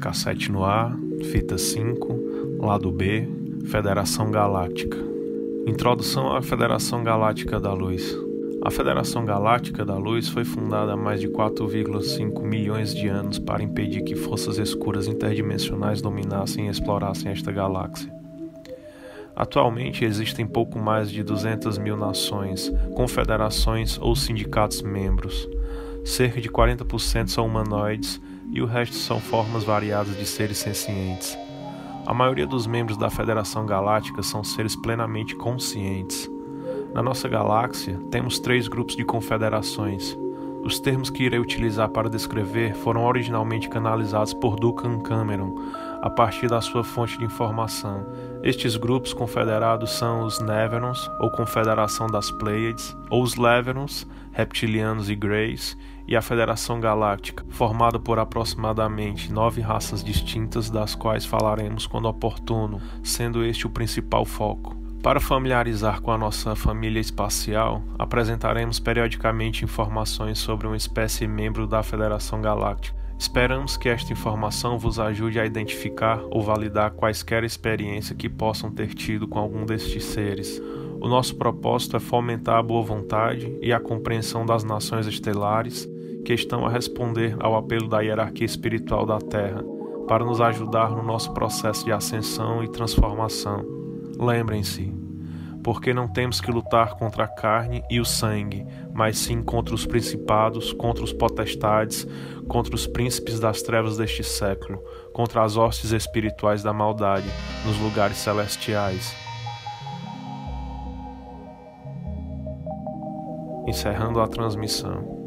Cassete no ar, fita 5, lado B, Federação Galáctica. Introdução à Federação Galáctica da Luz. A Federação Galáctica da Luz foi fundada há mais de 4,5 milhões de anos para impedir que forças escuras interdimensionais dominassem e explorassem esta galáxia. Atualmente existem pouco mais de 200 mil nações, confederações ou sindicatos membros. Cerca de 40% são humanoides e o resto são formas variadas de seres sencientes. A maioria dos membros da Federação Galáctica são seres plenamente conscientes. Na nossa galáxia, temos três grupos de confederações. Os termos que irei utilizar para descrever foram originalmente canalizados por Duncan Cameron a partir da sua fonte de informação. Estes grupos confederados são os Neverons, ou Confederação das Pleiades, ou os Leverons, Reptilianos e Greys, e a Federação Galáctica, formada por aproximadamente nove raças distintas, das quais falaremos quando oportuno, sendo este o principal foco. Para familiarizar com a nossa família espacial, apresentaremos periodicamente informações sobre uma espécie membro da Federação Galáctica. Esperamos que esta informação vos ajude a identificar ou validar quaisquer experiência que possam ter tido com algum destes seres. O nosso propósito é fomentar a boa vontade e a compreensão das nações estelares que estão a responder ao apelo da hierarquia espiritual da Terra para nos ajudar no nosso processo de ascensão e transformação. Lembrem-se, porque não temos que lutar contra a carne e o sangue, mas sim contra os principados, contra os potestades, contra os príncipes das trevas deste século, contra as hostes espirituais da maldade nos lugares celestiais. Encerrando a transmissão.